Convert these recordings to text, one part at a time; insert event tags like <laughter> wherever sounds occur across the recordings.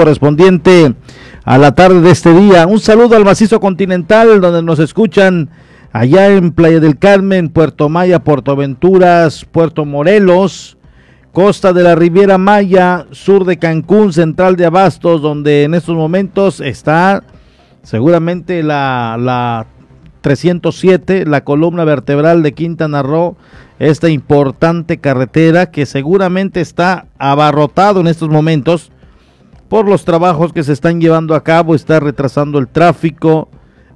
correspondiente a la tarde de este día. Un saludo al macizo continental donde nos escuchan allá en Playa del Carmen, Puerto Maya, Puerto Aventuras, Puerto Morelos, costa de la Riviera Maya, sur de Cancún, central de Abastos, donde en estos momentos está seguramente la, la 307, la columna vertebral de Quintana Roo, esta importante carretera que seguramente está abarrotado en estos momentos por los trabajos que se están llevando a cabo, está retrasando el tráfico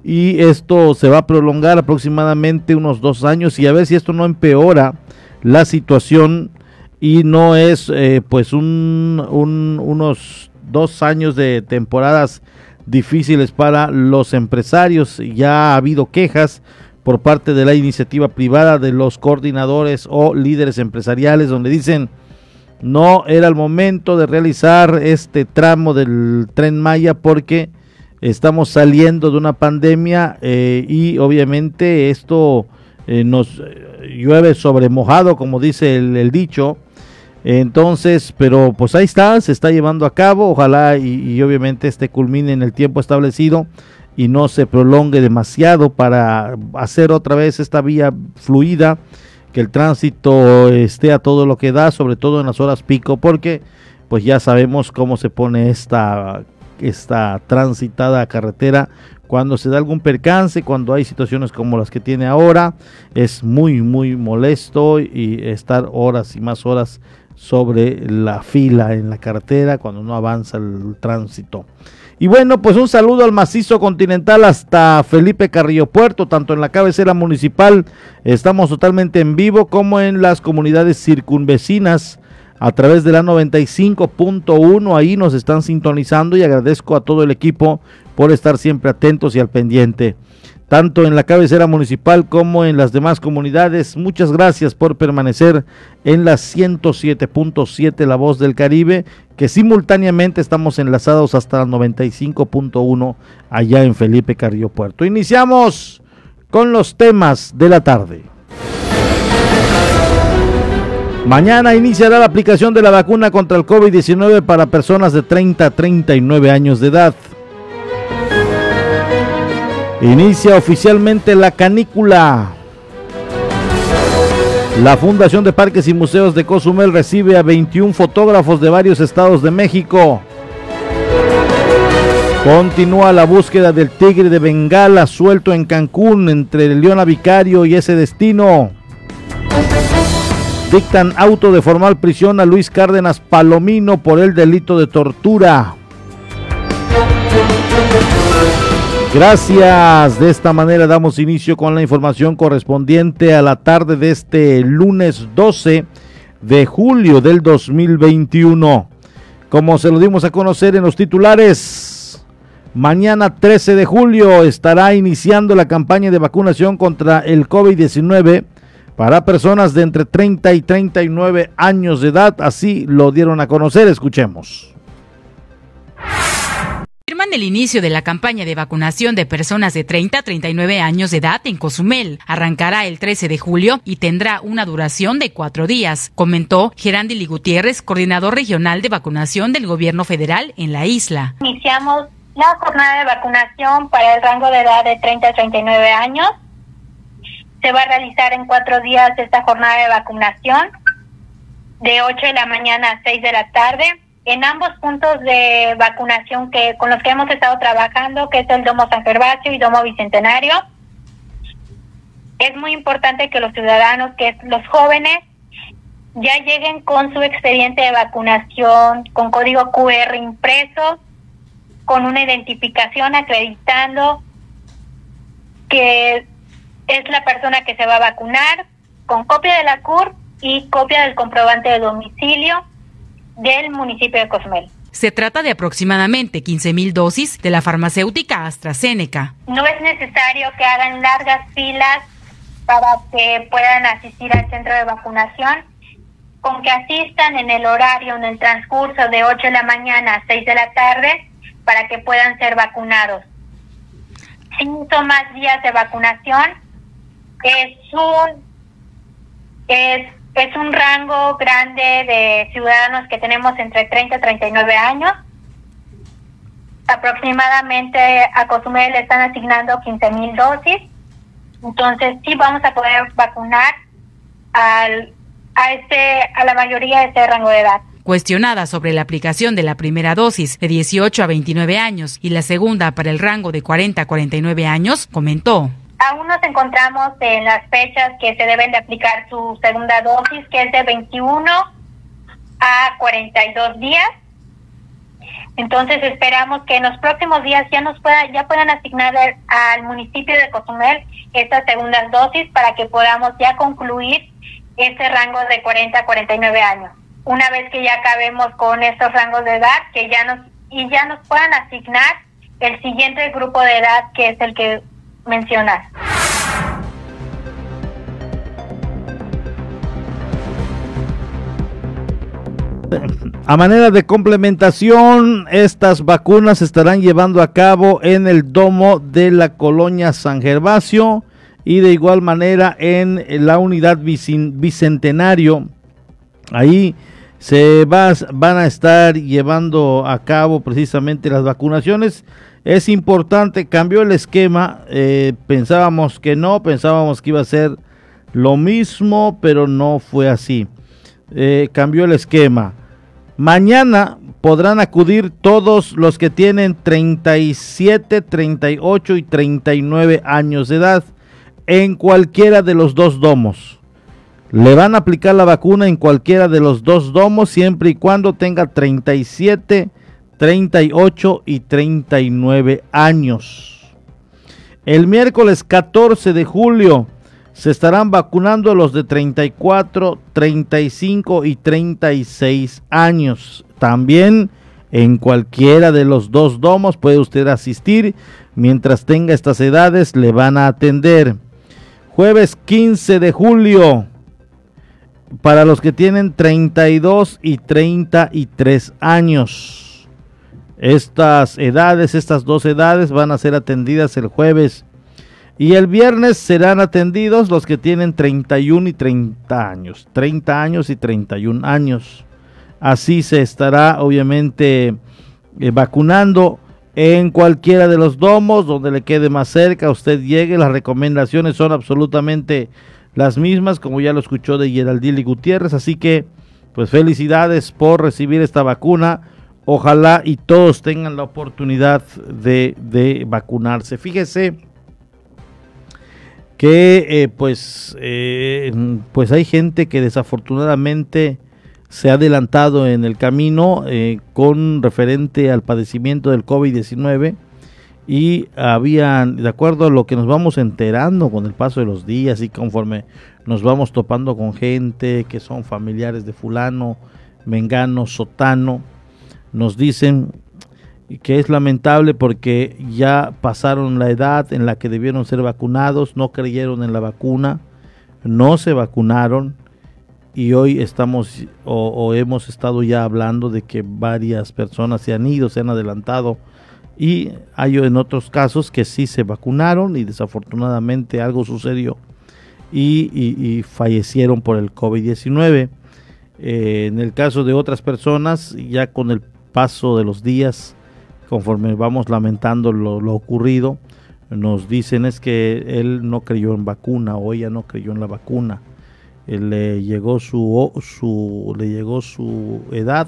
y esto se va a prolongar aproximadamente unos dos años y a ver si esto no empeora la situación y no es eh, pues un, unos dos años de temporadas difíciles para los empresarios. Ya ha habido quejas por parte de la iniciativa privada de los coordinadores o líderes empresariales donde dicen no era el momento de realizar este tramo del tren Maya porque estamos saliendo de una pandemia eh, y obviamente esto eh, nos eh, llueve sobre mojado como dice el dicho. Entonces, pero pues ahí está, se está llevando a cabo, ojalá y, obviamente este culmine en el tiempo establecido y no se prolongue demasiado para hacer otra vez esta vía fluida, que el tránsito esté a todo lo que da, sobre todo en las horas pico, porque pues ya sabemos cómo se pone esta, esta transitada carretera cuando se da algún percance, cuando hay situaciones como las que tiene ahora, es muy, muy molesto y estar horas y más horas sobre la fila en la carretera cuando no avanza el tránsito. Y bueno, pues un saludo al macizo continental hasta Felipe Carrillo Puerto, tanto en la cabecera municipal, estamos totalmente en vivo, como en las comunidades circunvecinas a través de la 95.1, ahí nos están sintonizando y agradezco a todo el equipo por estar siempre atentos y al pendiente tanto en la cabecera municipal como en las demás comunidades. Muchas gracias por permanecer en la 107.7 La Voz del Caribe, que simultáneamente estamos enlazados hasta la 95.1 allá en Felipe Carrillo Puerto. Iniciamos con los temas de la tarde. Mañana iniciará la aplicación de la vacuna contra el COVID-19 para personas de 30 a 39 años de edad. Inicia oficialmente la canícula. La Fundación de Parques y Museos de Cozumel recibe a 21 fotógrafos de varios estados de México. Continúa la búsqueda del tigre de Bengala suelto en Cancún entre Leona Vicario y ese destino. Dictan auto de formal prisión a Luis Cárdenas Palomino por el delito de tortura. Gracias. De esta manera damos inicio con la información correspondiente a la tarde de este lunes 12 de julio del 2021. Como se lo dimos a conocer en los titulares, mañana 13 de julio estará iniciando la campaña de vacunación contra el COVID-19 para personas de entre 30 y 39 años de edad. Así lo dieron a conocer. Escuchemos el inicio de la campaña de vacunación de personas de 30 a 39 años de edad en Cozumel. Arrancará el 13 de julio y tendrá una duración de cuatro días, comentó Gerandi Gutiérrez, coordinador regional de vacunación del gobierno federal en la isla. Iniciamos la jornada de vacunación para el rango de edad de 30 a 39 años. Se va a realizar en cuatro días esta jornada de vacunación, de 8 de la mañana a 6 de la tarde en ambos puntos de vacunación que con los que hemos estado trabajando, que es el Domo San Gervasio y Domo Bicentenario. Es muy importante que los ciudadanos, que los jóvenes, ya lleguen con su expediente de vacunación, con código QR impreso, con una identificación acreditando que es la persona que se va a vacunar, con copia de la CUR y copia del comprobante de domicilio del municipio de Cozumel. Se trata de aproximadamente 15 mil dosis de la farmacéutica AstraZeneca. No es necesario que hagan largas filas para que puedan asistir al centro de vacunación. Con que asistan en el horario, en el transcurso de 8 de la mañana a 6 de la tarde, para que puedan ser vacunados. Cinco más días de vacunación es un es es un rango grande de ciudadanos que tenemos entre 30 y 39 años. aproximadamente a Cozumel le están asignando 15 mil dosis. Entonces sí vamos a poder vacunar al, a, este, a la mayoría de este rango de edad. Cuestionada sobre la aplicación de la primera dosis de 18 a 29 años y la segunda para el rango de 40 a 49 años, comentó. Aún nos encontramos en las fechas que se deben de aplicar su segunda dosis, que es de 21 a 42 días. Entonces esperamos que en los próximos días ya nos pueda, ya puedan asignar al municipio de Cozumel estas segundas dosis para que podamos ya concluir este rango de 40 a 49 años. Una vez que ya acabemos con estos rangos de edad, que ya nos y ya nos puedan asignar el siguiente grupo de edad que es el que mencionas. A manera de complementación, estas vacunas se estarán llevando a cabo en el domo de la colonia San Gervasio y de igual manera en la unidad bicentenario. Ahí se van a estar llevando a cabo precisamente las vacunaciones. Es importante, cambió el esquema, eh, pensábamos que no, pensábamos que iba a ser lo mismo, pero no fue así. Eh, cambió el esquema. Mañana podrán acudir todos los que tienen 37, 38 y 39 años de edad en cualquiera de los dos domos. Le van a aplicar la vacuna en cualquiera de los dos domos siempre y cuando tenga 37, 38 y 39 años. El miércoles 14 de julio se estarán vacunando los de 34, 35 y 36 años. También en cualquiera de los dos domos puede usted asistir. Mientras tenga estas edades le van a atender. Jueves 15 de julio para los que tienen 32 y 33 años. Estas edades, estas dos edades van a ser atendidas el jueves y el viernes serán atendidos los que tienen 31 y 30 años. 30 años y 31 años. Así se estará obviamente eh, vacunando en cualquiera de los domos donde le quede más cerca. Usted llegue. Las recomendaciones son absolutamente las mismas, como ya lo escuchó de Geraldine Gutiérrez. Así que, pues felicidades por recibir esta vacuna. Ojalá y todos tengan la oportunidad de, vacunarse. Fíjese que eh, pues, eh, pues hay gente que desafortunadamente se ha adelantado en el camino eh, con referente al padecimiento del COVID-19 y habían, de acuerdo a lo que nos vamos enterando con el paso de los días y conforme nos vamos topando con gente que son familiares de fulano, mengano, sotano, nos dicen que es lamentable porque ya pasaron la edad en la que debieron ser vacunados, no creyeron en la vacuna, no se vacunaron y hoy estamos o, hemos estado ya hablando de que varias personas se han ido, se han adelantado y hay en otros casos que sí se vacunaron y desafortunadamente algo sucedió y, fallecieron por el COVID-19. Eh, en el caso de otras personas, ya con el paso de los días, conforme vamos lamentando lo, ocurrido, nos dicen es que él no creyó en vacuna o ella no creyó en la vacuna. Él le llegó su, su, le llegó su edad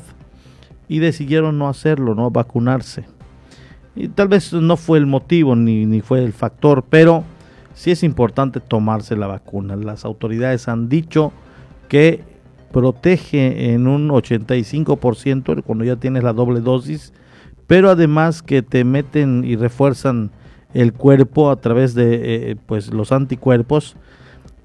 y decidieron no hacerlo, no vacunarse. Y tal vez no fue el motivo ni, ni fue el factor, pero sí es importante tomarse la vacuna. Las autoridades han dicho que protege en un 85% cuando ya tienes la doble dosis pero además que te meten y refuerzan el cuerpo a través de eh, pues los anticuerpos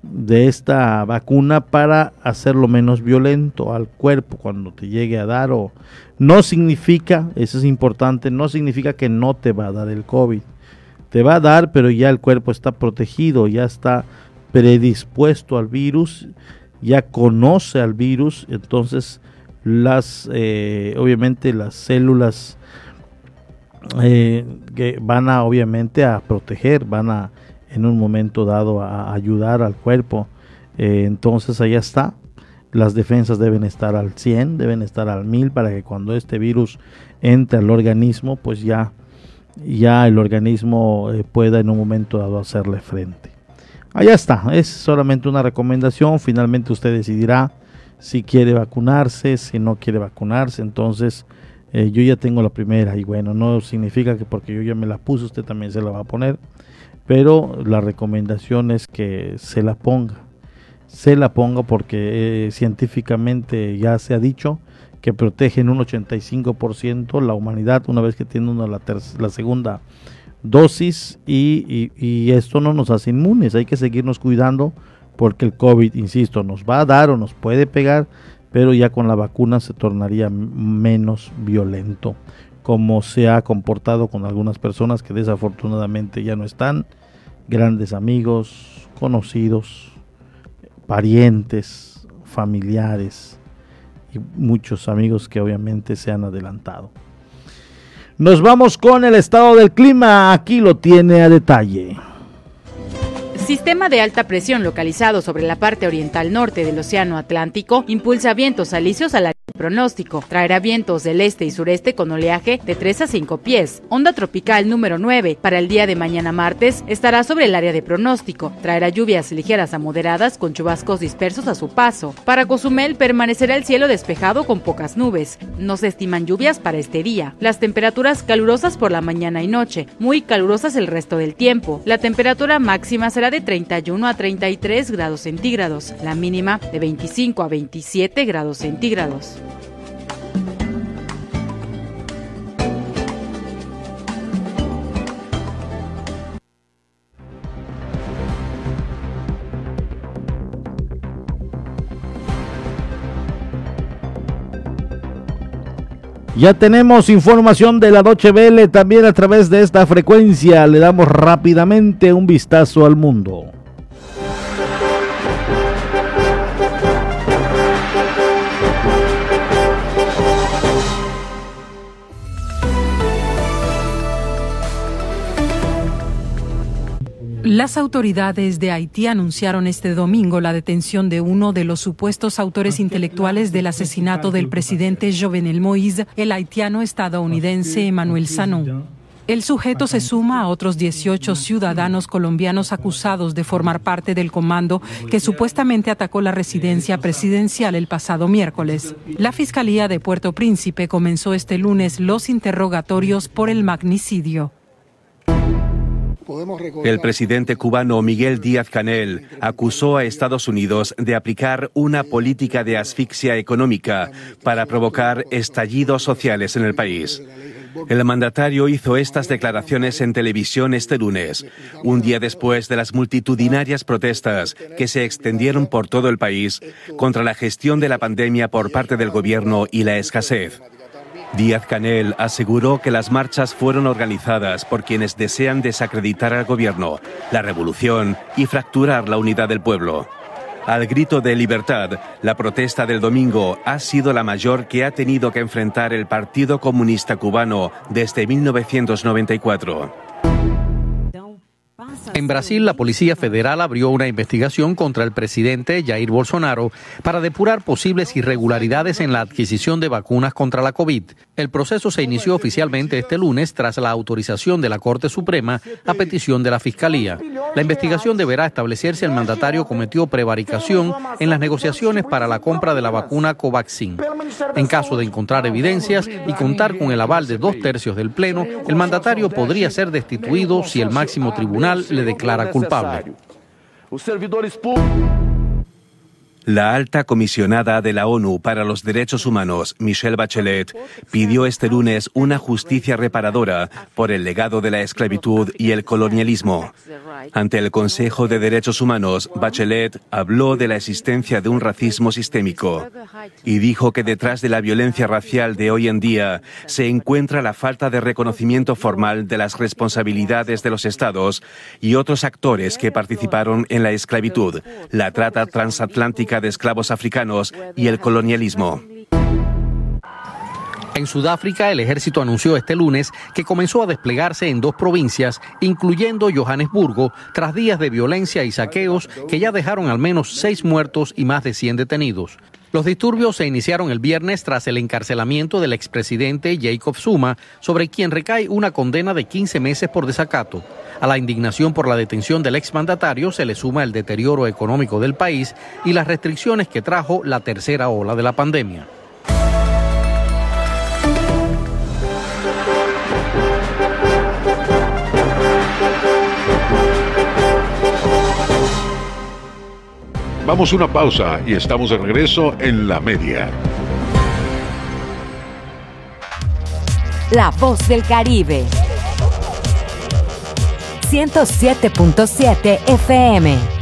de esta vacuna para hacerlo menos violento al cuerpo cuando te llegue a dar o no significa, eso es importante, no significa que no te va a dar el COVID. Te va a dar, pero ya el cuerpo está protegido, ya está predispuesto al virus, ya conoce al virus, entonces las eh, obviamente las células eh, que van a obviamente a proteger, van a en un momento dado a ayudar al cuerpo. Eh, entonces allá está. Las defensas deben estar al 100, deben estar al 1000 para que cuando este virus entre al organismo, pues ya ya el organismo eh, pueda en un momento dado hacerle frente. Allá está, es solamente una recomendación, finalmente usted decidirá si quiere vacunarse, si no quiere vacunarse, entonces eh, yo ya tengo la primera y bueno, no significa que porque yo ya me la puse usted también se la va a poner, pero la recomendación es que se la ponga, se la ponga porque eh, científicamente ya se ha dicho que protegen un 85% la humanidad una vez que tiene una la, la segunda dosis y, esto no nos hace inmunes, hay que seguirnos cuidando porque el COVID, insisto, nos va a dar o nos puede pegar, pero ya con la vacuna se tornaría menos violento, como se ha comportado con algunas personas que desafortunadamente ya no están, grandes amigos, conocidos, parientes, familiares y muchos amigos que obviamente se han adelantado. Nos vamos con el estado del clima. Aquí lo tiene a detalle. Sistema de alta presión localizado sobre la parte oriental norte del Océano Atlántico impulsa vientos alisios a la pronóstico. Traerá vientos del este y sureste con oleaje de 3 a 5 pies. Onda tropical número 9 para el día de mañana martes estará sobre el área de pronóstico. Traerá lluvias ligeras a moderadas con chubascos dispersos a su paso. Para Cozumel permanecerá el cielo despejado con pocas nubes. No se estiman lluvias para este día. Las temperaturas calurosas por la mañana y noche, muy calurosas el resto del tiempo. La temperatura máxima será de 31 a 33 grados centígrados, la mínima de 25 a 27 grados centígrados. Ya tenemos información de la Noche Vele también a través de esta frecuencia. Le damos rápidamente un vistazo al mundo. Las autoridades de Haití anunciaron este domingo la detención de uno de los supuestos autores intelectuales del asesinato del presidente Jovenel Moïse, el haitiano estadounidense Emmanuel Sanon. El sujeto se suma a otros 18 ciudadanos colombianos acusados de formar parte del comando que supuestamente atacó la residencia presidencial el pasado miércoles. La Fiscalía de Puerto Príncipe comenzó este lunes los interrogatorios por el magnicidio. El presidente cubano Miguel Díaz Canel acusó a Estados Unidos de aplicar una política de asfixia económica para provocar estallidos sociales en el país. El mandatario hizo estas declaraciones en televisión este lunes, un día después de las multitudinarias protestas que se extendieron por todo el país contra la gestión de la pandemia por parte del gobierno y la escasez. Díaz Canel aseguró que las marchas fueron organizadas por quienes desean desacreditar al gobierno, la revolución y fracturar la unidad del pueblo. Al grito de libertad, la protesta del domingo ha sido la mayor que ha tenido que enfrentar el Partido Comunista Cubano desde 1994. En Brasil, la Policía Federal abrió una investigación contra el presidente Jair Bolsonaro para depurar posibles irregularidades en la adquisición de vacunas contra la COVID. El proceso se inició oficialmente este lunes tras la autorización de la Corte Suprema a petición de la Fiscalía. La investigación deberá establecer si el mandatario cometió prevaricación en las negociaciones para la compra de la vacuna Covaxin. En caso de encontrar evidencias y contar con el aval de dos tercios del Pleno, el mandatario podría ser destituido si el máximo tribunal le declara culpable. La alta comisionada de la ONU para los Derechos Humanos, Michelle Bachelet, pidió este lunes una justicia reparadora por el legado de la esclavitud y el colonialismo. Ante el Consejo de Derechos Humanos, Bachelet habló de la existencia de un racismo sistémico y dijo que detrás de la violencia racial de hoy en día se encuentra la falta de reconocimiento formal de las responsabilidades de los estados y otros actores que participaron en la esclavitud, la trata transatlántica de esclavos africanos y el colonialismo. En Sudáfrica, el ejército anunció este lunes que comenzó a desplegarse en dos provincias, incluyendo Johannesburgo, tras días de violencia y saqueos que ya dejaron al menos seis muertos y más de 100 detenidos. Los disturbios se iniciaron el viernes tras el encarcelamiento del expresidente Jacob Zuma, sobre quien recae una condena de 15 meses por desacato. A la indignación por la detención del exmandatario se le suma el deterioro económico del país y las restricciones que trajo la tercera ola de la pandemia. Vamos a una pausa y estamos de regreso en la media. La voz del Caribe. 107.7 FM.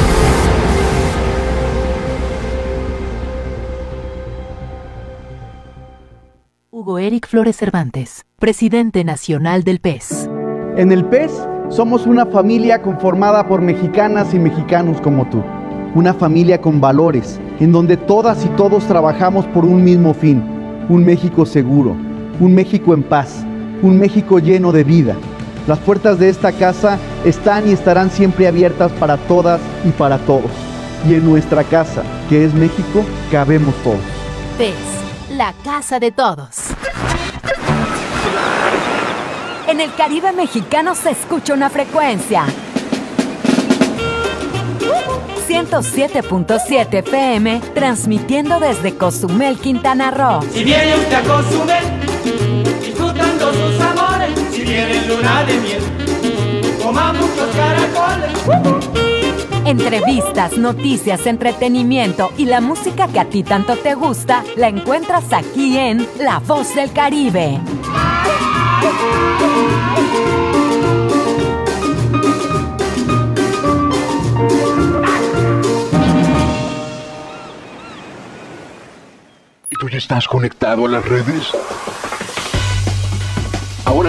Hugo Eric Flores Cervantes, presidente nacional del PES. En el PES somos una familia conformada por mexicanas y mexicanos como tú. Una familia con valores, en donde todas y todos trabajamos por un mismo fin, un México seguro, un México en paz, un México lleno de vida las puertas de esta casa están y estarán siempre abiertas para todas y para todos. Y en nuestra casa, que es México, cabemos todos. PES, la casa de todos. En el Caribe mexicano se escucha una frecuencia. 107.7 PM, transmitiendo desde Cozumel, Quintana Roo. Si viene usted a Cozumel, tienen luna de miel, coma muchos caracoles. Entrevistas, noticias, entretenimiento y la música que a ti tanto te gusta la encuentras aquí en La Voz del Caribe. ¿Y tú ya estás conectado a las redes?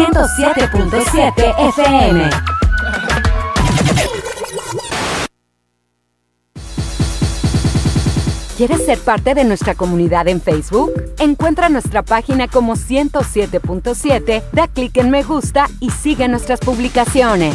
107.7 FM. ¿Quieres ser parte de nuestra comunidad en Facebook? Encuentra nuestra página como 107.7, da clic en me gusta y sigue nuestras publicaciones.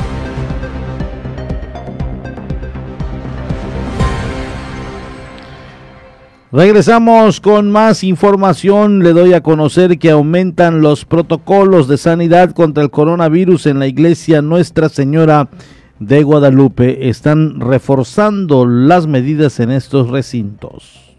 Regresamos con más información. Le doy a conocer que aumentan los protocolos de sanidad contra el coronavirus en la iglesia Nuestra Señora de Guadalupe. Están reforzando las medidas en estos recintos.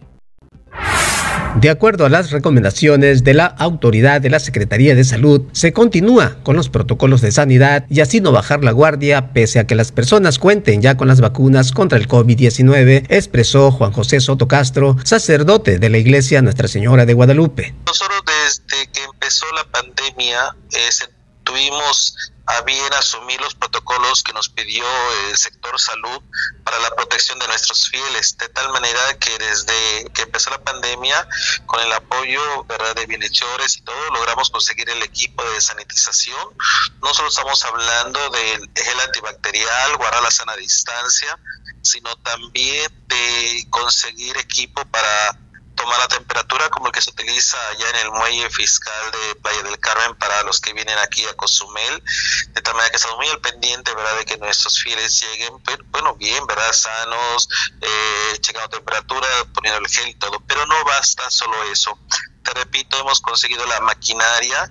De acuerdo a las recomendaciones de la autoridad de la Secretaría de Salud, se continúa con los protocolos de sanidad y así no bajar la guardia pese a que las personas cuenten ya con las vacunas contra el COVID-19, expresó Juan José Soto Castro, sacerdote de la Iglesia Nuestra Señora de Guadalupe. Nosotros desde que empezó la pandemia eh, tuvimos a bien asumir los protocolos que nos pidió el sector salud para la protección de nuestros fieles, de tal manera que desde que empezó la pandemia, con el apoyo ¿verdad? de bienhechores y todo, logramos conseguir el equipo de sanitización. No solo estamos hablando del gel antibacterial, guardar la sana distancia, sino también de conseguir equipo para tomar la temperatura como el que se utiliza allá en el muelle fiscal de Playa del Carmen para los que vienen aquí a Cozumel, de tal manera que estamos muy al pendiente, ¿verdad?, de que nuestros fieles lleguen, bueno, bien, ¿verdad?, sanos, eh, checando temperatura, poniendo el gel y todo, pero no basta solo eso. Te repito, hemos conseguido la maquinaria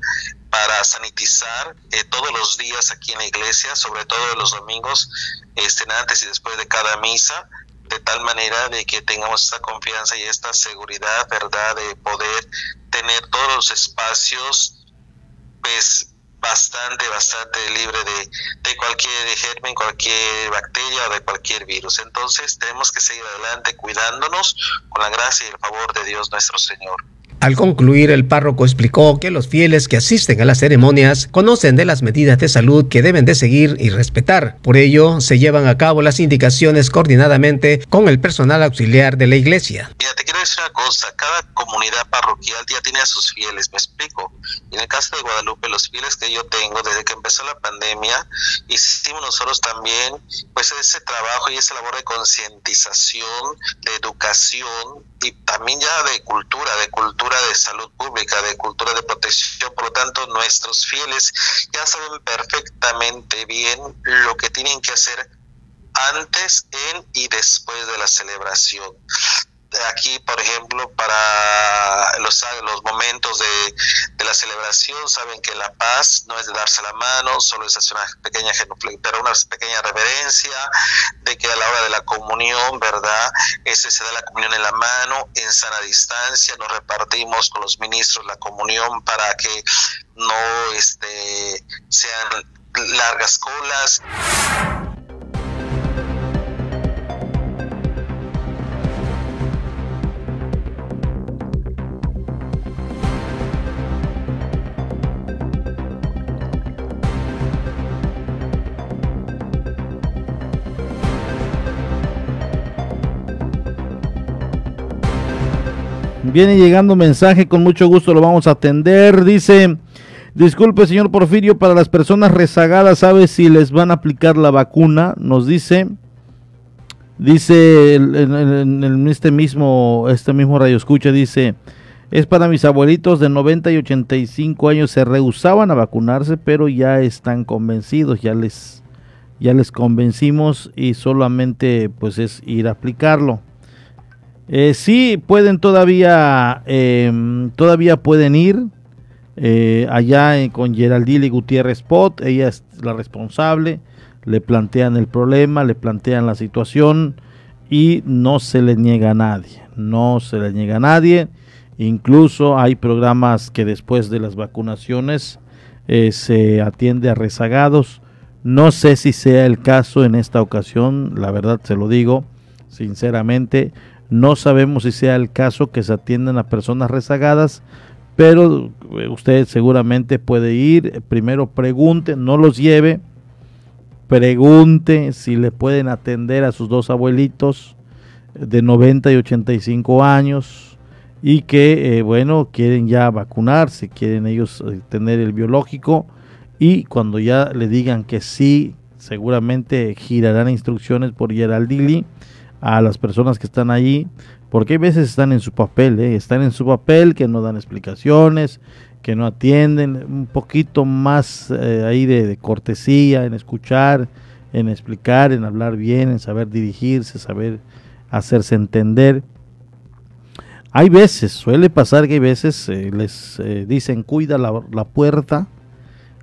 para sanitizar eh, todos los días aquí en la iglesia, sobre todo los domingos, este, antes y después de cada misa, de tal manera de que tengamos esta confianza y esta seguridad, ¿verdad? De poder tener todos los espacios, pues bastante, bastante libre de, de cualquier germen, cualquier bacteria o de cualquier virus. Entonces tenemos que seguir adelante cuidándonos con la gracia y el favor de Dios nuestro Señor. Al concluir, el párroco explicó que los fieles que asisten a las ceremonias conocen de las medidas de salud que deben de seguir y respetar. Por ello, se llevan a cabo las indicaciones coordinadamente con el personal auxiliar de la iglesia. Mira, te quiero decir una cosa, cada comunidad parroquial ya tiene a sus fieles, me explico. En el caso de Guadalupe, los fieles que yo tengo desde que empezó la pandemia, hicimos nosotros también pues ese trabajo y esa labor de concientización, de educación y también ya de cultura, de cultura de salud pública, de cultura de protección. Por lo tanto, nuestros fieles ya saben perfectamente bien lo que tienen que hacer antes, en y después de la celebración aquí, por ejemplo, para los, los momentos de, de, la celebración, saben que la paz no es de darse la mano, solo es hacer una pequeña pero una pequeña reverencia, de que a la hora de la comunión, ¿verdad? Ese se da la comunión en la mano, en sana distancia, nos repartimos con los ministros la comunión para que no este, sean largas colas. Viene llegando mensaje, con mucho gusto lo vamos a atender. Dice, disculpe señor Porfirio, para las personas rezagadas, ¿sabe si les van a aplicar la vacuna? Nos dice, dice en, este mismo, este mismo radio escucha, dice, es para mis abuelitos de 90 y 85 años, se rehusaban a vacunarse, pero ya están convencidos, ya les, ya les convencimos y solamente pues es ir a aplicarlo. Eh, sí, pueden todavía, em, todavía pueden ir eh, allá con Geraldine Gutiérrez Pot, ella es la responsable, le plantean el problema, le plantean la situación y no se le niega a nadie, no se le niega a nadie. Incluso hay programas que después de las vacunaciones eh, se atiende a rezagados. No sé si sea el caso en esta ocasión, la verdad se lo digo sinceramente. No sabemos si sea el caso que se atiendan a personas rezagadas, pero eh, usted seguramente puede ir, primero pregunte, no los lleve, pregunte si le pueden atender a sus dos abuelitos de 90 y 85 años y que, eh, bueno, quieren ya vacunarse, quieren ellos eh, tener el biológico y cuando ya le digan que sí, seguramente girarán instrucciones por Geraldili a las personas que están allí, porque hay veces están en su papel, ¿eh? están en su papel que no dan explicaciones que no atienden, un poquito más eh, ahí de, cortesía en escuchar, en explicar, en hablar bien, en saber dirigirse, saber hacerse entender. Hay veces, suele pasar que hay veces eh, les dicen cuida la, la, puerta,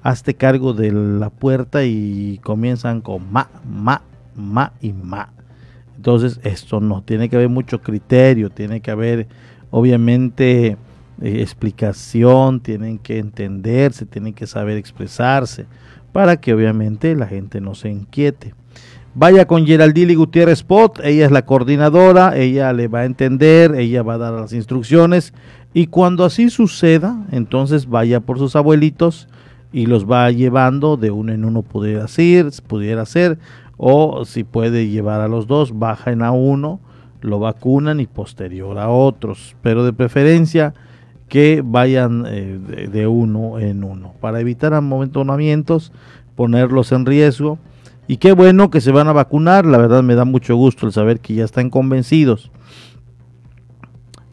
hazte cargo de la puerta y comienzan con ma, ma, ma y ma. Entonces esto no, tiene que haber mucho criterio, tiene que haber obviamente eh, explicación, tienen que entenderse, tienen que saber expresarse, para que obviamente la gente no se inquiete. Vaya con Geraldine Gutiérrez Pot, ella es la coordinadora, ella le va a entender, ella va a dar las instrucciones y cuando así suceda, entonces vaya por sus abuelitos y los va llevando de uno en uno pudiera ser, pudiera ser o si puede llevar a los dos, bajan a uno, lo vacunan y posterior a otros, pero de preferencia que vayan eh, de, uno en uno para evitar amontonamientos, ponerlos en riesgo. Y qué bueno que se van a vacunar, la verdad me da mucho gusto el saber que ya están convencidos.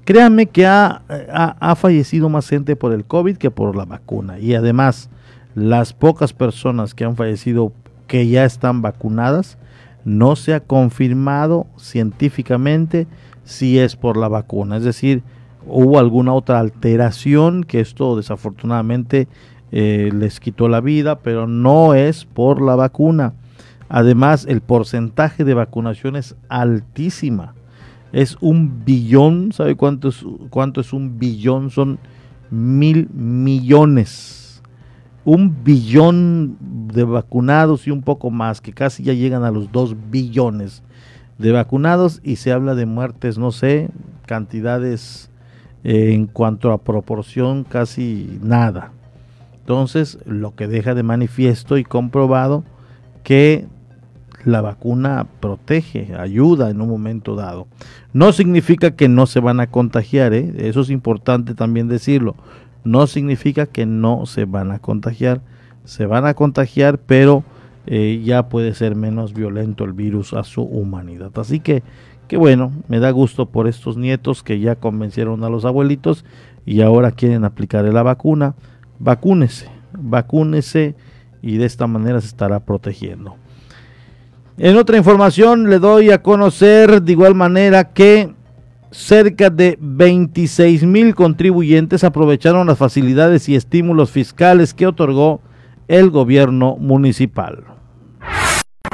Créanme que ha, ha, fallecido más gente por el COVID que por la vacuna. Y además, las pocas personas que han fallecido que ya están vacunadas, no se ha confirmado científicamente si es por la vacuna. Es decir, hubo alguna otra alteración que esto desafortunadamente eh, les quitó la vida, pero no es por la vacuna. Además, el porcentaje de vacunación es altísima. Es un billón, ¿sabe cuánto es, cuánto es un billón? Son mil millones. Un billón de vacunados y un poco más, que casi ya llegan a los dos billones de vacunados y se habla de muertes, no sé, cantidades en cuanto a proporción casi nada. Entonces, lo que deja de manifiesto y comprobado que la vacuna protege, ayuda en un momento dado. No significa que no se van a contagiar, ¿eh? eso es importante también decirlo. No significa que no se van a contagiar, se van a contagiar, pero eh, ya puede ser menos violento el virus a su humanidad. Así que que bueno, me da gusto por estos nietos que ya convencieron a los abuelitos y ahora quieren aplicar la vacuna. Vacúnese, vacúnese y de esta manera se estará protegiendo. En otra información le doy a conocer de igual manera que cerca de 26 mil contribuyentes aprovecharon las facilidades y estímulos fiscales que otorgó el gobierno municipal.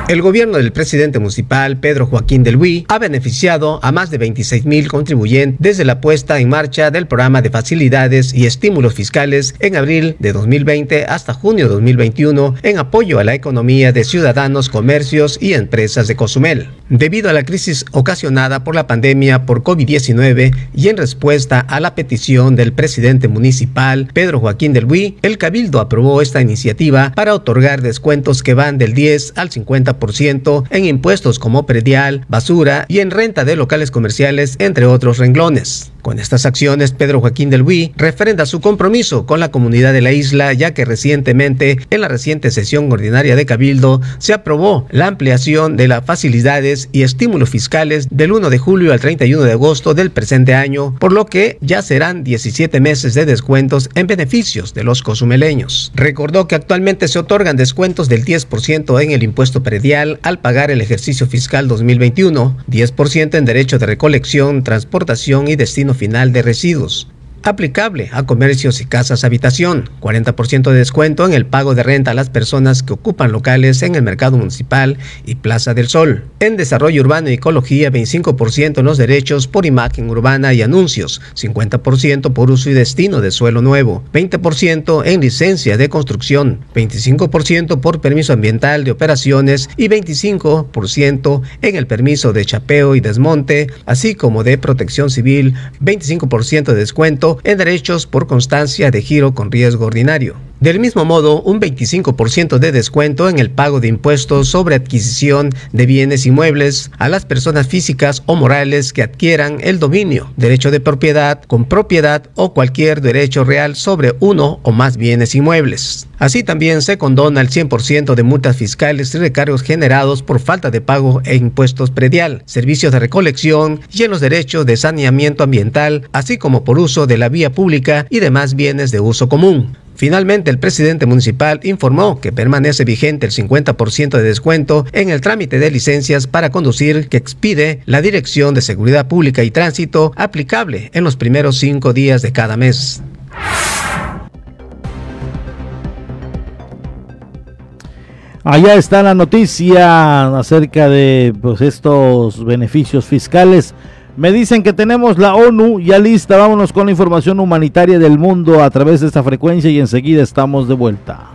El gobierno del presidente municipal, Pedro Joaquín del Huy, ha beneficiado a más de 26 mil contribuyentes desde la puesta en marcha del programa de facilidades y estímulos fiscales en abril de 2020 hasta junio de 2021 en apoyo a la economía de ciudadanos, comercios y empresas de Cozumel. Debido a la crisis ocasionada por la pandemia por COVID-19 y en respuesta a la petición del presidente municipal, Pedro Joaquín del Huy, el Cabildo aprobó esta iniciativa para otorgar descuentos que van del 10 al 50% en impuestos como predial, basura y en renta de locales comerciales, entre otros renglones. Con estas acciones, Pedro Joaquín del Huy refrenda su compromiso con la comunidad de la isla, ya que recientemente, en la reciente sesión ordinaria de Cabildo, se aprobó la ampliación de las facilidades y estímulos fiscales del 1 de julio al 31 de agosto del presente año, por lo que ya serán 17 meses de descuentos en beneficios de los cozumeleños. Recordó que actualmente se otorgan descuentos del 10% en el impuesto predial al pagar el ejercicio fiscal 2021, 10% en derecho de recolección, transportación y destino final de residuos aplicable a comercios y casas habitación, 40% de descuento en el pago de renta a las personas que ocupan locales en el mercado municipal y Plaza del Sol. En desarrollo urbano y ecología, 25% en los derechos por imagen urbana y anuncios, 50% por uso y destino de suelo nuevo, 20% en licencia de construcción, 25% por permiso ambiental de operaciones y 25% en el permiso de chapeo y desmonte, así como de protección civil, 25% de descuento en derechos por constancia de giro con riesgo ordinario. Del mismo modo, un 25% de descuento en el pago de impuestos sobre adquisición de bienes inmuebles a las personas físicas o morales que adquieran el dominio, derecho de propiedad, con propiedad o cualquier derecho real sobre uno o más bienes inmuebles. Así también se condona el 100% de multas fiscales y recargos generados por falta de pago e impuestos predial, servicios de recolección y en los derechos de saneamiento ambiental, así como por uso de la vía pública y demás bienes de uso común. Finalmente, el presidente municipal informó que permanece vigente el 50% de descuento en el trámite de licencias para conducir que expide la Dirección de Seguridad Pública y Tránsito aplicable en los primeros cinco días de cada mes. Allá está la noticia acerca de pues, estos beneficios fiscales me dicen que tenemos la ONU ya lista. Vámonos con la información humanitaria del mundo a través de esta frecuencia y enseguida estamos de vuelta.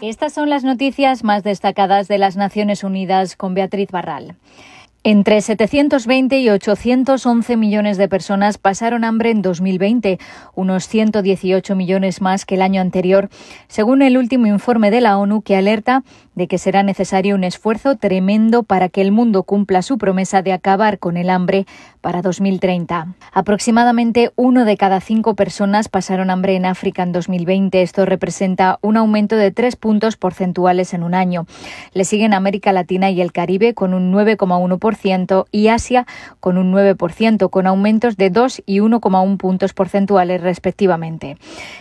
Estas son las noticias más destacadas de las Naciones Unidas con Beatriz Barral. Entre 720 y 811 millones de personas pasaron hambre en 2020, unos 118 millones más que el año anterior, según el último informe de la ONU que alerta de que será necesario un esfuerzo tremendo para que el mundo cumpla su promesa de acabar con el hambre para 2030. Aproximadamente uno de cada cinco personas pasaron hambre en África en 2020. Esto representa un aumento de tres puntos porcentuales en un año. Le siguen América Latina y el Caribe con un 9,1% y Asia con un 9%, con aumentos de 2 y 1,1 puntos porcentuales respectivamente.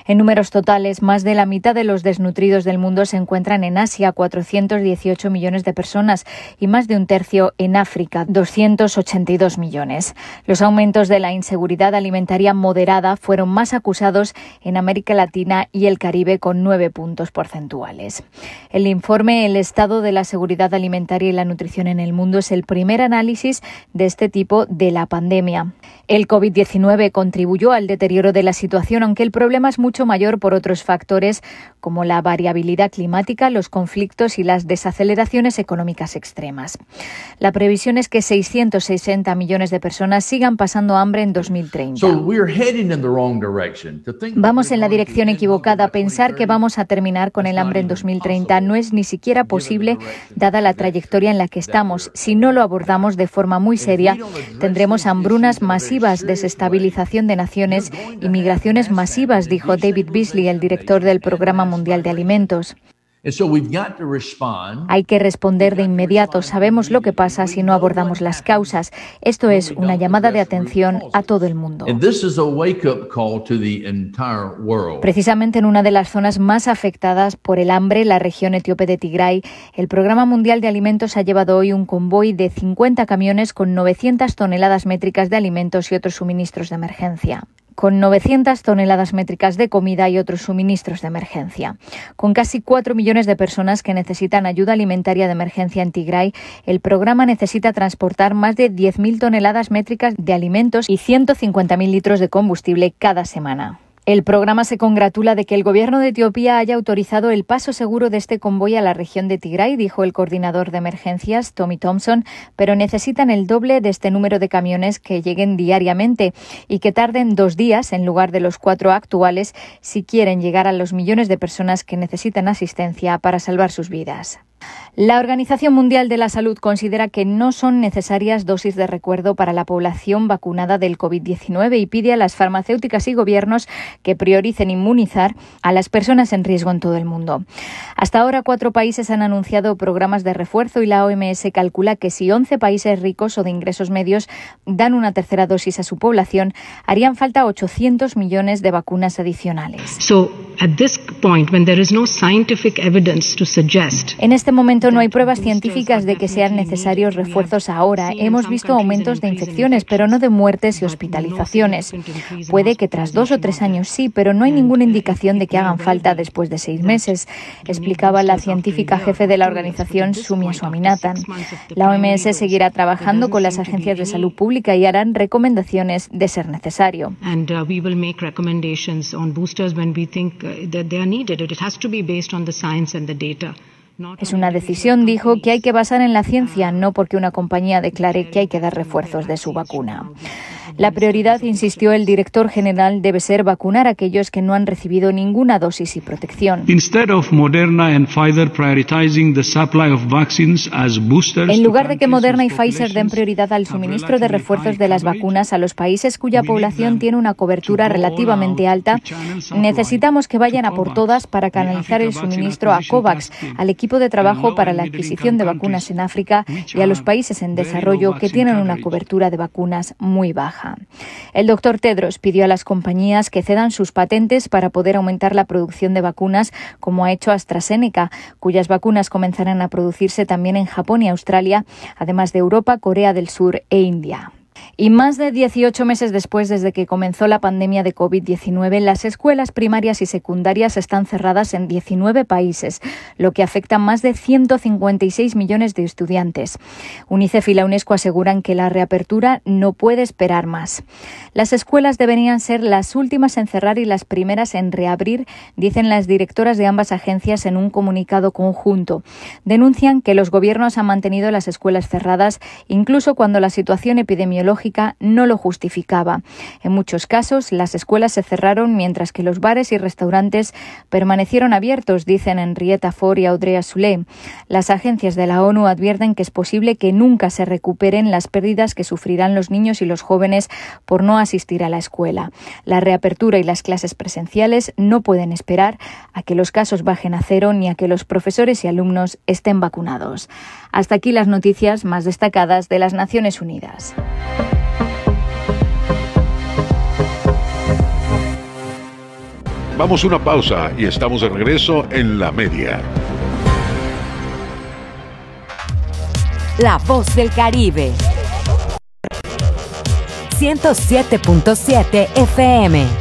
En números totales, más de la mitad de los desnutridos del mundo se encuentran en Asia, 418 millones de personas y más de un tercio en África, 282 millones. Los aumentos de la inseguridad alimentaria moderada fueron más acusados en América Latina y el Caribe con nueve puntos porcentuales. El informe El estado de la seguridad alimentaria y la nutrición en el mundo es el primer análisis de este tipo de la pandemia. El COVID-19 contribuyó al deterioro de la situación, aunque el problema es mucho mayor por otros factores como la variabilidad climática, los conflictos y las desaceleraciones económicas extremas. La previsión es que 660 millones de personas sigan pasando hambre en 2030. Vamos en la dirección equivocada. Pensar que vamos a terminar con el hambre en 2030 no es ni siquiera posible dada la trayectoria en la que estamos. Si no lo abordamos de forma muy seria, tendremos hambrunas masivas desestabilización de naciones y migraciones masivas, dijo David Beasley, el director del Programa Mundial de Alimentos. Hay que responder de inmediato. Sabemos lo que pasa si no abordamos las causas. Esto es una llamada de atención a todo el mundo. Precisamente en una de las zonas más afectadas por el hambre, la región etíope de Tigray, el Programa Mundial de Alimentos ha llevado hoy un convoy de 50 camiones con 900 toneladas métricas de alimentos y otros suministros de emergencia con 900 toneladas métricas de comida y otros suministros de emergencia. Con casi 4 millones de personas que necesitan ayuda alimentaria de emergencia en Tigray, el programa necesita transportar más de 10.000 toneladas métricas de alimentos y 150.000 litros de combustible cada semana. El programa se congratula de que el gobierno de Etiopía haya autorizado el paso seguro de este convoy a la región de Tigray, dijo el coordinador de emergencias, Tommy Thompson, pero necesitan el doble de este número de camiones que lleguen diariamente y que tarden dos días en lugar de los cuatro actuales si quieren llegar a los millones de personas que necesitan asistencia para salvar sus vidas. La Organización Mundial de la Salud considera que no son necesarias dosis de recuerdo para la población vacunada del COVID-19 y pide a las farmacéuticas y gobiernos que prioricen inmunizar a las personas en riesgo en todo el mundo. Hasta ahora, cuatro países han anunciado programas de refuerzo y la OMS calcula que si 11 países ricos o de ingresos medios dan una tercera dosis a su población, harían falta 800 millones de vacunas adicionales. En este momento no hay pruebas científicas de que sean necesarios refuerzos ahora. Hemos visto aumentos de infecciones, pero no de muertes y hospitalizaciones. Puede que tras dos o tres años sí, pero no hay ninguna indicación de que hagan falta después de seis meses, explicaba la científica jefe de la organización, Sumia Swaminathan. La OMS seguirá trabajando con las agencias de salud pública y harán recomendaciones de ser necesario. Es una decisión, dijo, que hay que basar en la ciencia, no porque una compañía declare que hay que dar refuerzos de su vacuna. La prioridad, insistió el director general, debe ser vacunar a aquellos que no han recibido ninguna dosis y protección. En lugar de que Moderna y Pfizer den prioridad al suministro de refuerzos de las vacunas a los países cuya población tiene una cobertura relativamente alta, necesitamos que vayan a por todas para canalizar el suministro a COVAX, al equipo de trabajo para la adquisición de vacunas en África y a los países en desarrollo que tienen una cobertura de vacunas muy baja. El doctor Tedros pidió a las compañías que cedan sus patentes para poder aumentar la producción de vacunas, como ha hecho AstraZeneca, cuyas vacunas comenzarán a producirse también en Japón y Australia, además de Europa, Corea del Sur e India. Y más de 18 meses después, desde que comenzó la pandemia de COVID-19, las escuelas primarias y secundarias están cerradas en 19 países, lo que afecta a más de 156 millones de estudiantes. UNICEF y la UNESCO aseguran que la reapertura no puede esperar más. Las escuelas deberían ser las últimas en cerrar y las primeras en reabrir, dicen las directoras de ambas agencias en un comunicado conjunto. Denuncian que los gobiernos han mantenido las escuelas cerradas incluso cuando la situación epidemiológica no lo justificaba. En muchos casos, las escuelas se cerraron mientras que los bares y restaurantes permanecieron abiertos, dicen Henrietta Ford y Audrey Azoulay. Las agencias de la ONU advierten que es posible que nunca se recuperen las pérdidas que sufrirán los niños y los jóvenes por no asistir a la escuela. La reapertura y las clases presenciales no pueden esperar a que los casos bajen a cero ni a que los profesores y alumnos estén vacunados. Hasta aquí las noticias más destacadas de las Naciones Unidas. Vamos a una pausa y estamos de regreso en la media. La voz del Caribe. 107.7 FM.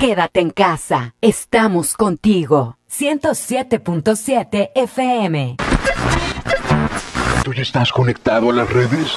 Quédate en casa. Estamos contigo. 107.7 FM. ¿Tú ya estás conectado a las redes?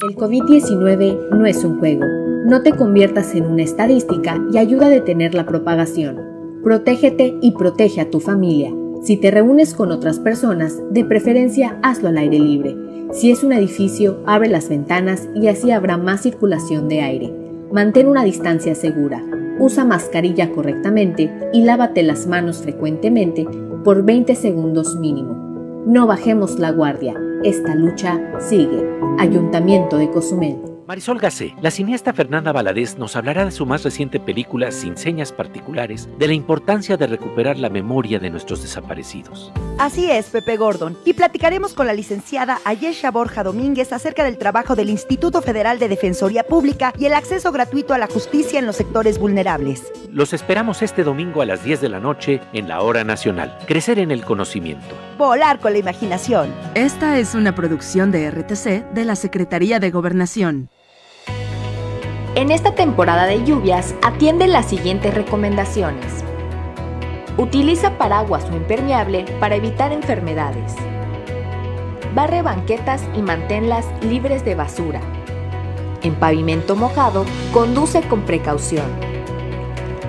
El COVID-19 no es un juego. No te conviertas en una estadística y ayuda a detener la propagación. Protégete y protege a tu familia. Si te reúnes con otras personas, de preferencia hazlo al aire libre. Si es un edificio, abre las ventanas y así habrá más circulación de aire. Mantén una distancia segura. Usa mascarilla correctamente y lávate las manos frecuentemente por 20 segundos mínimo. No bajemos la guardia. esta lucha sigue. Ayuntamiento de Cozumel. Marisol Gacé, la cineasta Fernanda Valadez nos hablará de su más reciente película Sin señas particulares, de la importancia de recuperar la memoria de nuestros desaparecidos. Así es, Pepe Gordon, y platicaremos con la licenciada Ayesha Borja Domínguez acerca del trabajo del Instituto Federal de Defensoría Pública y el acceso gratuito a la justicia en los sectores vulnerables. Los esperamos este domingo a las 10 de la noche en la Hora Nacional. Crecer en el conocimiento. Volar con la imaginación. Esta es una producción de RTC de la Secretaría de Gobernación. En esta temporada de lluvias, atiende las siguientes recomendaciones. Utiliza paraguas o impermeable para evitar enfermedades. Barre banquetas y manténlas libres de basura. En pavimento mojado, conduce con precaución.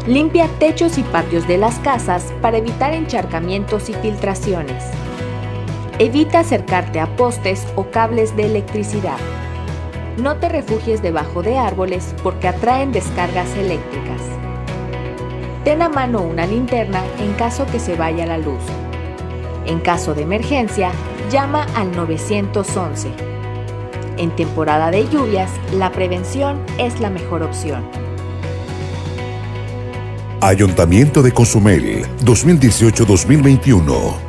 Limpia techos y patios de las casas para evitar encharcamientos y filtraciones. Evita acercarte a postes o cables de electricidad. No te refugies debajo de árboles porque atraen descargas eléctricas. Ten a mano una linterna en caso que se vaya la luz. En caso de emergencia, llama al 911. En temporada de lluvias, la prevención es la mejor opción. Ayuntamiento de Cozumel, 2018-2021.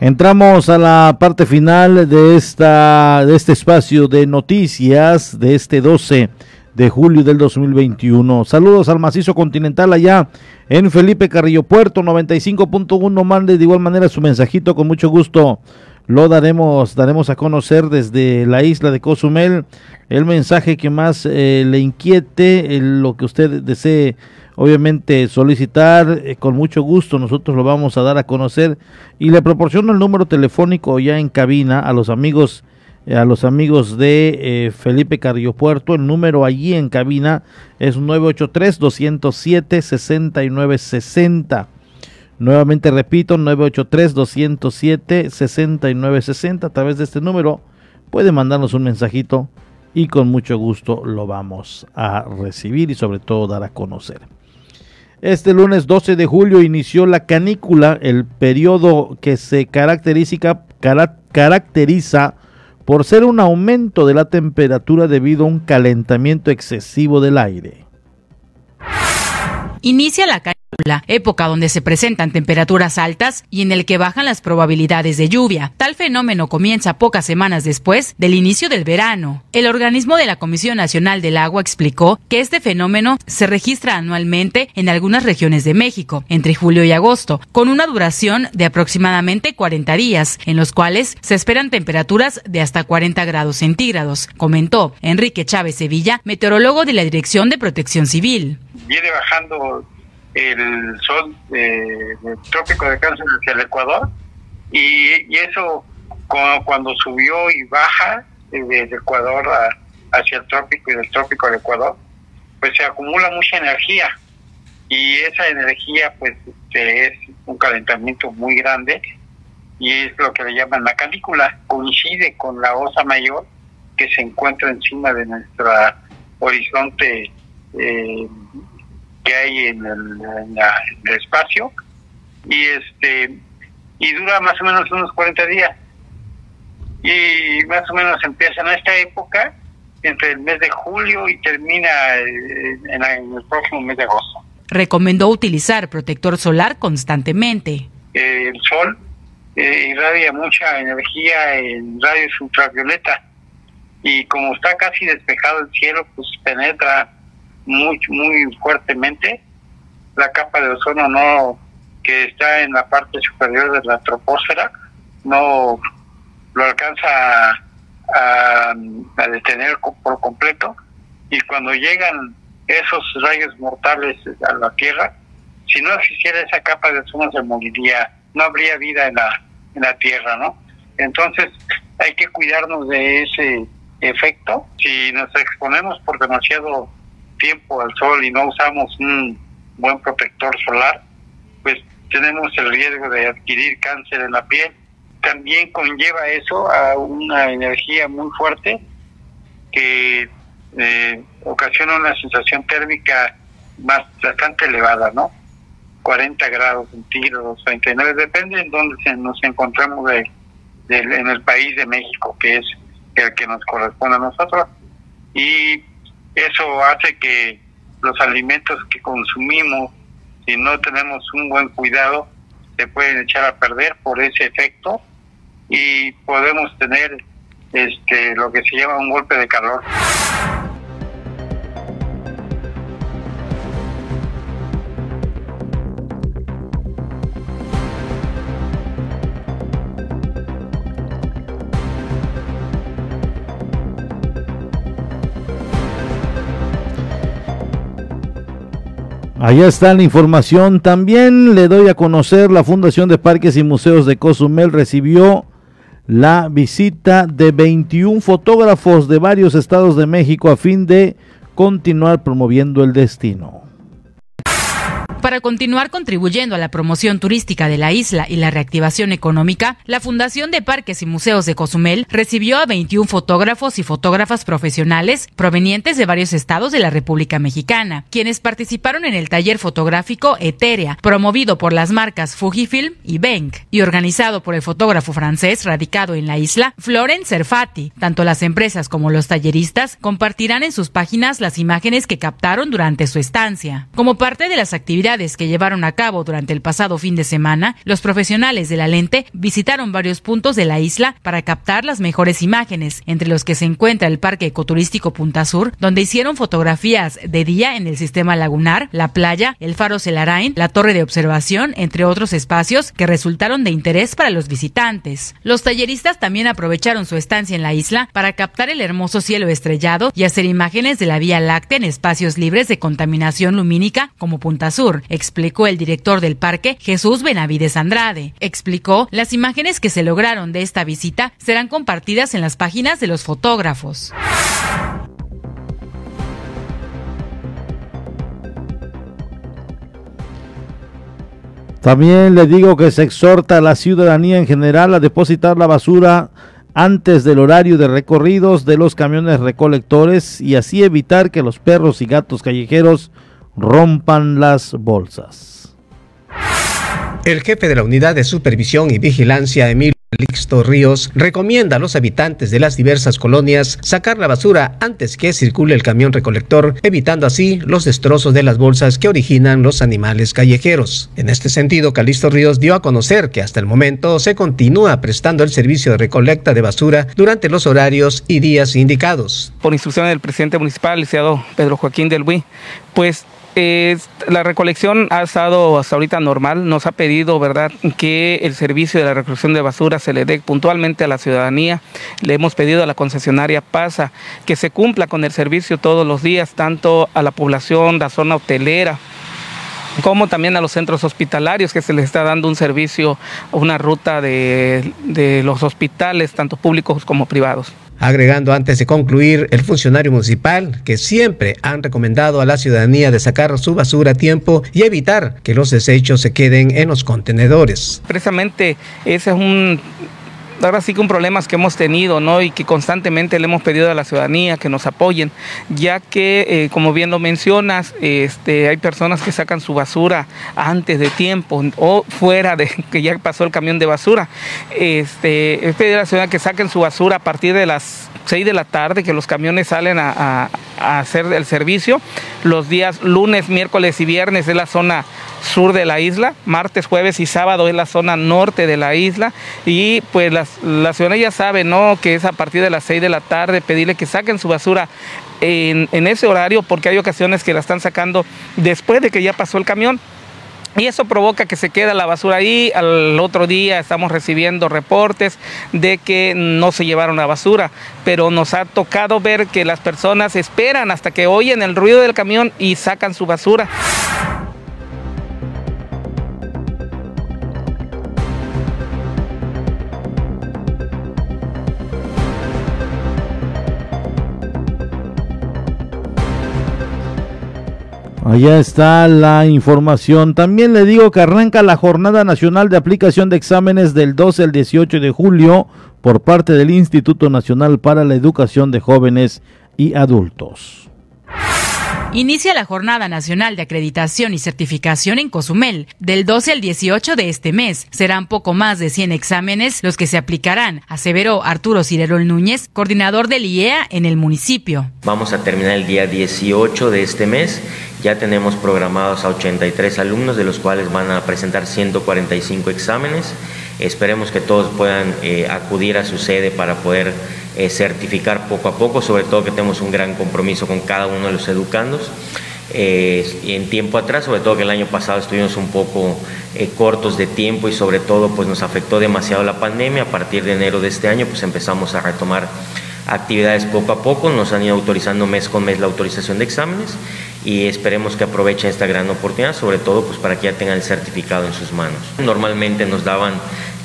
Entramos a la parte final de, esta, de este espacio de noticias de este 12 de julio del 2021. Saludos al macizo continental allá en Felipe Carrillo Puerto 95.1. Mande de igual manera su mensajito con mucho gusto. Lo daremos, daremos a conocer desde la isla de Cozumel el mensaje que más eh, le inquiete, lo que usted desee obviamente solicitar eh, con mucho gusto nosotros lo vamos a dar a conocer. Y le proporciono el número telefónico ya en cabina a los amigos eh, a los amigos de eh, Felipe Carrillo Puerto. El número allí en cabina es 983 207 6960 nuevamente repito 983 207 6960 a través de este número puede mandarnos un mensajito y con mucho gusto lo vamos a recibir y sobre todo dar a conocer. Este lunes 12 de julio inició la canícula, el periodo que se caracteriza, caracteriza por ser un aumento de la temperatura debido a un calentamiento excesivo del aire. Inicia la la época donde se presentan temperaturas altas y en el que bajan las probabilidades de lluvia. Tal fenómeno comienza pocas semanas después del inicio del verano. El organismo de la Comisión Nacional del Agua explicó que este fenómeno se registra anualmente en algunas regiones de México, entre julio y agosto, con una duración de aproximadamente 40 días, en los cuales se esperan temperaturas de hasta 40 grados centígrados, comentó Enrique Chávez Sevilla, meteorólogo de la Dirección de Protección Civil. Viene bajando el sol del trópico de cáncer hacia el Ecuador y, eso cuando, subió y baja del Ecuador hacia el trópico y del trópico al Ecuador, pues se acumula mucha energía y esa energía pues este, es un calentamiento muy grande y es lo que le llaman la canícula, coincide con la osa mayor que se encuentra encima de nuestro horizonte eh, que hay en el, espacio y este y dura más o menos unos 40 días y más o menos empieza en esta época entre el mes de julio y termina eh, en, el próximo mes de agosto. Recomendó utilizar protector solar constantemente. Eh, el sol eh, irradia mucha energía en rayos ultravioleta y como está casi despejado el cielo, pues penetra muy, muy fuertemente. La capa de ozono no que está en la parte superior de la troposfera no lo alcanza a, detener por completo y cuando llegan esos rayos mortales a la Tierra, si no existiera esa capa de ozono se moriría, no habría vida en la, en la Tierra, ¿no? Entonces hay que cuidarnos de ese efecto. Si nos exponemos por demasiado tiempo al sol y no usamos un buen protector solar, pues tenemos el riesgo de adquirir cáncer en la piel. También conlleva eso a una energía muy fuerte que eh, ocasiona una sensación térmica más, bastante elevada, ¿no? 40 grados centígrados, 39, depende en dónde se, nos encontramos de, en el país de México, que es el que nos corresponde a nosotros. Y eso hace que los alimentos que consumimos, si no tenemos un buen cuidado, se pueden echar a perder por ese efecto y podemos tener este lo que se llama un golpe de calor. Allá está la información. También le doy a conocer la Fundación de Parques y Museos de Cozumel recibió la visita de 21 fotógrafos de varios estados de México a fin de continuar promoviendo el destino. Para continuar contribuyendo a la promoción turística de la isla y la reactivación económica, la Fundación de Parques y Museos de Cozumel recibió a 21 fotógrafos y fotógrafas profesionales provenientes de varios estados de la República Mexicana, quienes participaron en el taller fotográfico Eterea, promovido por las marcas Fujifilm y Bank, y organizado por el fotógrafo francés radicado en la isla, Florence Serfati. Tanto las empresas como los talleristas compartirán en sus páginas las imágenes que captaron durante su estancia. Como parte de las actividades que llevaron a cabo durante el pasado fin de semana, los profesionales de la lente visitaron varios puntos de la isla para captar las mejores imágenes, entre los que se encuentra el Parque Ecoturístico Punta Sur, donde hicieron fotografías de día en el sistema lagunar, la playa, el faro Celarain, la torre de observación, entre otros espacios que resultaron de interés para los visitantes. Los talleristas también aprovecharon su estancia en la isla para captar el hermoso cielo estrellado y hacer imágenes de la Vía Láctea en espacios libres de contaminación lumínica como Punta Sur, explicó el director del parque, Jesús Benavides Andrade. Explicó, las imágenes que se lograron de esta visita serán compartidas en las páginas de los fotógrafos. También le digo que se exhorta a la ciudadanía en general a depositar la basura antes del horario de recorridos de los camiones recolectores y así evitar que los perros y gatos callejeros rompan las bolsas. El jefe de la Unidad de Supervisión y Vigilancia, Emilio Lixto Ríos, recomienda a los habitantes de las diversas colonias sacar la basura antes que circule el camión recolector, evitando así los destrozos de las bolsas que originan los animales callejeros. En este sentido, Calixto Ríos dio a conocer que hasta el momento se continúa prestando el servicio de recolecta de basura durante los horarios y días indicados. Por instrucción del presidente municipal, licenciado Pedro Joaquín del Buy, pues la recolección ha estado hasta ahorita normal. Nos ha pedido, ¿verdad?, que el servicio de la recolección de basura se le dé puntualmente a la ciudadanía. Le hemos pedido a la concesionaria PASA que se cumpla con el servicio todos los días, tanto a la población, la zona hotelera, como también a los centros hospitalarios, que se les está dando un servicio, una ruta de los hospitales, tanto públicos como privados agregando antes de concluir el funcionario municipal que siempre han recomendado a la ciudadanía de sacar su basura a tiempo y evitar que los desechos se queden en los contenedores. Precisamente ese es un ahora sí que un problema que hemos tenido, ¿no? Y que constantemente le hemos pedido a la ciudadanía que nos apoyen, ya que, eh, como bien lo mencionas, este, hay personas que sacan su basura antes de tiempo o fuera de <laughs> que ya pasó el camión de basura. Este, es pedir a la ciudadanía que saquen su basura a partir de las 6 de la tarde, que los camiones salen a, a hacer el servicio. Los días lunes, miércoles y viernes es la zona sur de la isla, martes, jueves y sábado es la zona norte de la isla y pues la ciudadanía ya sabe, ¿no? Que es a partir de las 6 de la tarde pedirle que saquen su basura en, en ese horario porque hay ocasiones que la están sacando después de que ya pasó el camión. Y eso provoca que se queda la basura ahí. Al otro día estamos recibiendo reportes de que no se llevaron la basura, pero nos ha tocado ver que las personas esperan hasta que oyen el ruido del camión y sacan su basura. Allá está la información. También le digo que arranca la Jornada Nacional de Aplicación de Exámenes del 12 al 18 de julio por parte del Instituto Nacional para la Educación de Jóvenes y Adultos. Inicia la Jornada Nacional de Acreditación y Certificación en Cozumel del 12 al 18 de este mes. Serán poco más de 100 exámenes los que se aplicarán, aseveró Arturo Cirerol Núñez, coordinador del IEA en el municipio. Vamos a terminar el día 18 de este mes. Ya tenemos programados a 83 alumnos, de los cuales van a presentar 145 exámenes. Esperemos que todos puedan eh, acudir a su sede para poder eh, certificar poco a poco, sobre todo que tenemos un gran compromiso con cada uno de los educandos. Eh, en tiempo atrás, sobre todo que el año pasado estuvimos un poco cortos de tiempo y sobre todo pues nos afectó demasiado la pandemia. A partir de enero de este año pues empezamos a retomar actividades poco a poco, nos han ido autorizando mes con mes la autorización de exámenes y esperemos que aprovechen esta gran oportunidad, sobre todo pues para que ya tengan el certificado en sus manos. Normalmente nos daban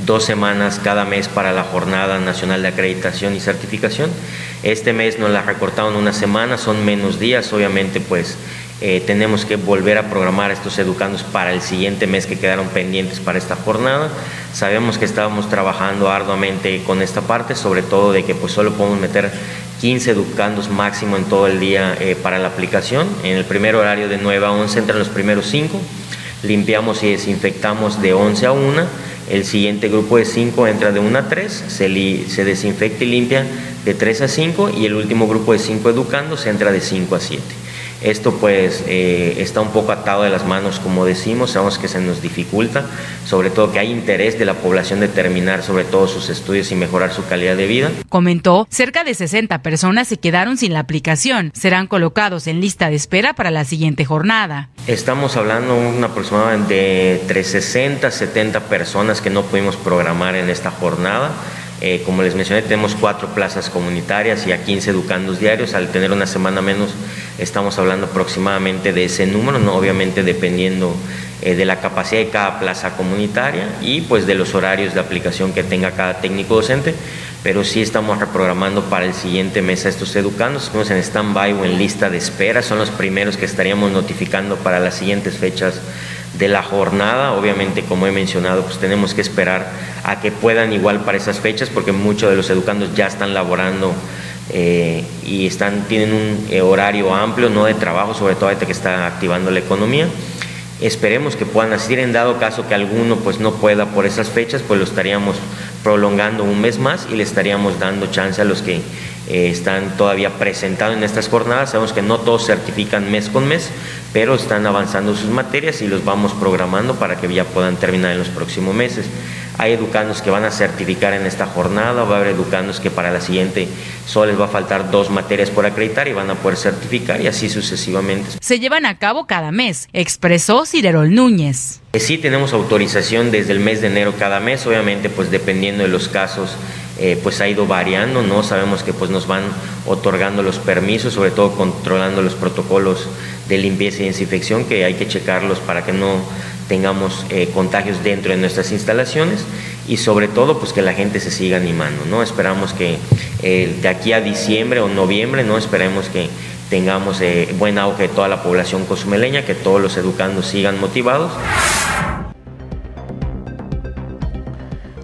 dos semanas cada mes para la Jornada Nacional de Acreditación y Certificación. Este mes nos la recortaron una semana, son menos días, obviamente pues eh, tenemos que volver a programar a estos educandos para el siguiente mes que quedaron pendientes para esta jornada. Sabemos que estábamos trabajando arduamente con esta parte, sobre todo de que pues solo podemos meter 15 educandos máximo en todo el día eh, para la aplicación. En el primer horario de 9 a 11 entran los primeros 5, limpiamos y desinfectamos de 11 a 1, el siguiente grupo de 5 entra de 1 a 3, se, se desinfecta y limpia de 3 a 5 y el último grupo de 5 educandos entra de 5 a 7. Esto pues eh, está un poco atado de las manos, como decimos, sabemos que se nos dificulta, sobre todo que hay interés de la población de terminar sobre todo sus estudios y mejorar su calidad de vida. Comentó, cerca de 60 personas se quedaron sin la aplicación, serán colocados en lista de espera para la siguiente jornada. Estamos hablando un aproximadamente de entre 60 a 70 personas que no pudimos programar en esta jornada. Eh, como les mencioné, tenemos cuatro plazas comunitarias y a 15 educandos diarios. Al tener una semana menos, estamos hablando aproximadamente de ese número, ¿no? obviamente dependiendo eh, de la capacidad de cada plaza comunitaria y pues de los horarios de aplicación que tenga cada técnico docente, pero sí estamos reprogramando para el siguiente mes a estos educandos, estamos en stand-by o en lista de espera, son los primeros que estaríamos notificando para las siguientes fechas de la jornada, obviamente como he mencionado, pues tenemos que esperar a que puedan igual para esas fechas, porque muchos de los educandos ya están laborando eh, y están, tienen un eh, horario amplio, no de trabajo, sobre todo ahorita que está activando la economía. Esperemos que puedan asistir, en dado caso que alguno pues no pueda por esas fechas, pues lo estaríamos prolongando un mes más y le estaríamos dando chance a los que eh, están todavía presentados en estas jornadas. Sabemos que no todos certifican mes con mes, pero están avanzando sus materias y los vamos programando para que ya puedan terminar en los próximos meses. Hay educandos que van a certificar en esta jornada, va a haber educandos que para la siguiente solo les va a faltar dos materias por acreditar y van a poder certificar y así sucesivamente. Se llevan a cabo cada mes, expresó Ciderol Núñez. Eh, sí tenemos autorización desde el mes de enero cada mes, obviamente pues dependiendo de los casos eh, pues ha ido variando, ¿no? Sabemos que pues nos van otorgando los permisos, sobre todo controlando los protocolos de limpieza y desinfección que hay que checarlos para que no tengamos eh, contagios dentro de nuestras instalaciones y sobre todo pues que la gente se siga animando, ¿no? Esperamos que eh, de aquí a diciembre o noviembre, ¿no? Esperemos que tengamos eh, buen auge de toda la población cozumeleña, que todos los educandos sigan motivados.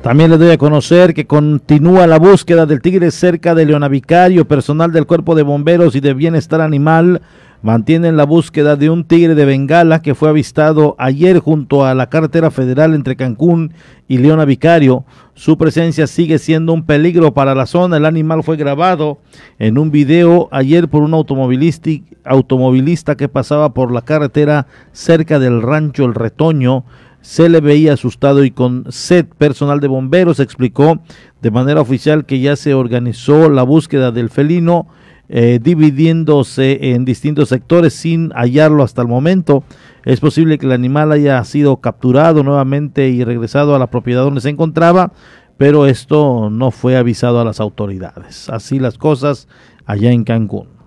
También les doy a conocer que continúa la búsqueda del tigre cerca de Leonavicario, personal del Cuerpo de Bomberos y de Bienestar Animal mantienen la búsqueda de un tigre de Bengala que fue avistado ayer junto a la carretera federal entre Cancún y Leona Vicario. Su presencia sigue siendo un peligro para la zona. El animal fue grabado en un video ayer por un automovilista, automovilista que pasaba por la carretera cerca del rancho El Retoño. Se le veía asustado y con sed. Personal de bomberos explicó de manera oficial que ya se organizó la búsqueda del felino eh, dividiéndose en distintos sectores sin hallarlo hasta el momento. Es posible que el animal haya sido capturado nuevamente y regresado a la propiedad donde se encontraba, pero esto no fue avisado a las autoridades. Así las cosas allá en Cancún.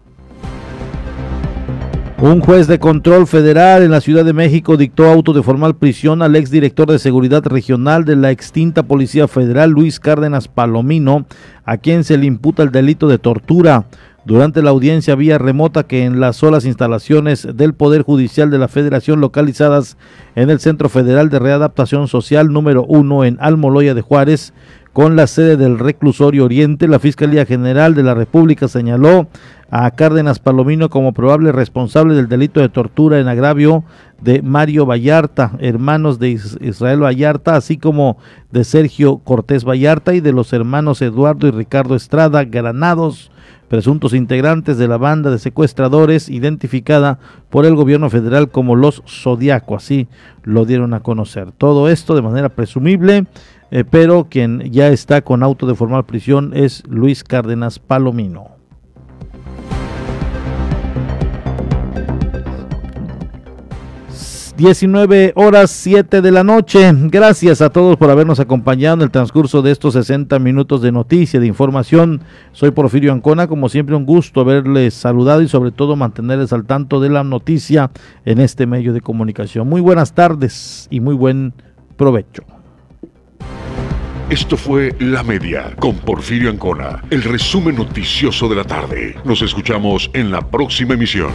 Un juez de control federal en la Ciudad de México dictó auto de formal prisión al exdirector de seguridad regional de la extinta Policía Federal, Luis Cárdenas Palomino, a quien se le imputa el delito de tortura. Durante la audiencia vía remota que en las solas instalaciones del Poder Judicial de la Federación localizadas en el Centro Federal de Readaptación Social número 1 en Almoloya de Juárez, con la sede del Reclusorio Oriente, la Fiscalía General de la República señaló a Cárdenas Palomino como probable responsable del delito de tortura en agravio de Mario Vallarta, hermanos de Israel Vallarta, así como de Sergio Cortés Vallarta y de los hermanos Eduardo y Ricardo Estrada Granados, presuntos integrantes de la banda de secuestradores identificada por el gobierno federal como los Zodiaco, así lo dieron a conocer. Todo esto de manera presumible, eh, pero quien ya está con auto de formal prisión es Luis Cárdenas Palomino. 19 horas 7 de la noche. Gracias a todos por habernos acompañado en el transcurso de estos 60 minutos de noticia, de información. Soy Porfirio Ancona, como siempre un gusto haberles saludado y sobre todo mantenerles al tanto de la noticia en este medio de comunicación. Muy buenas tardes y muy buen provecho. Esto fue La Media con Porfirio Ancona, el resumen noticioso de la tarde. Nos escuchamos en la próxima emisión.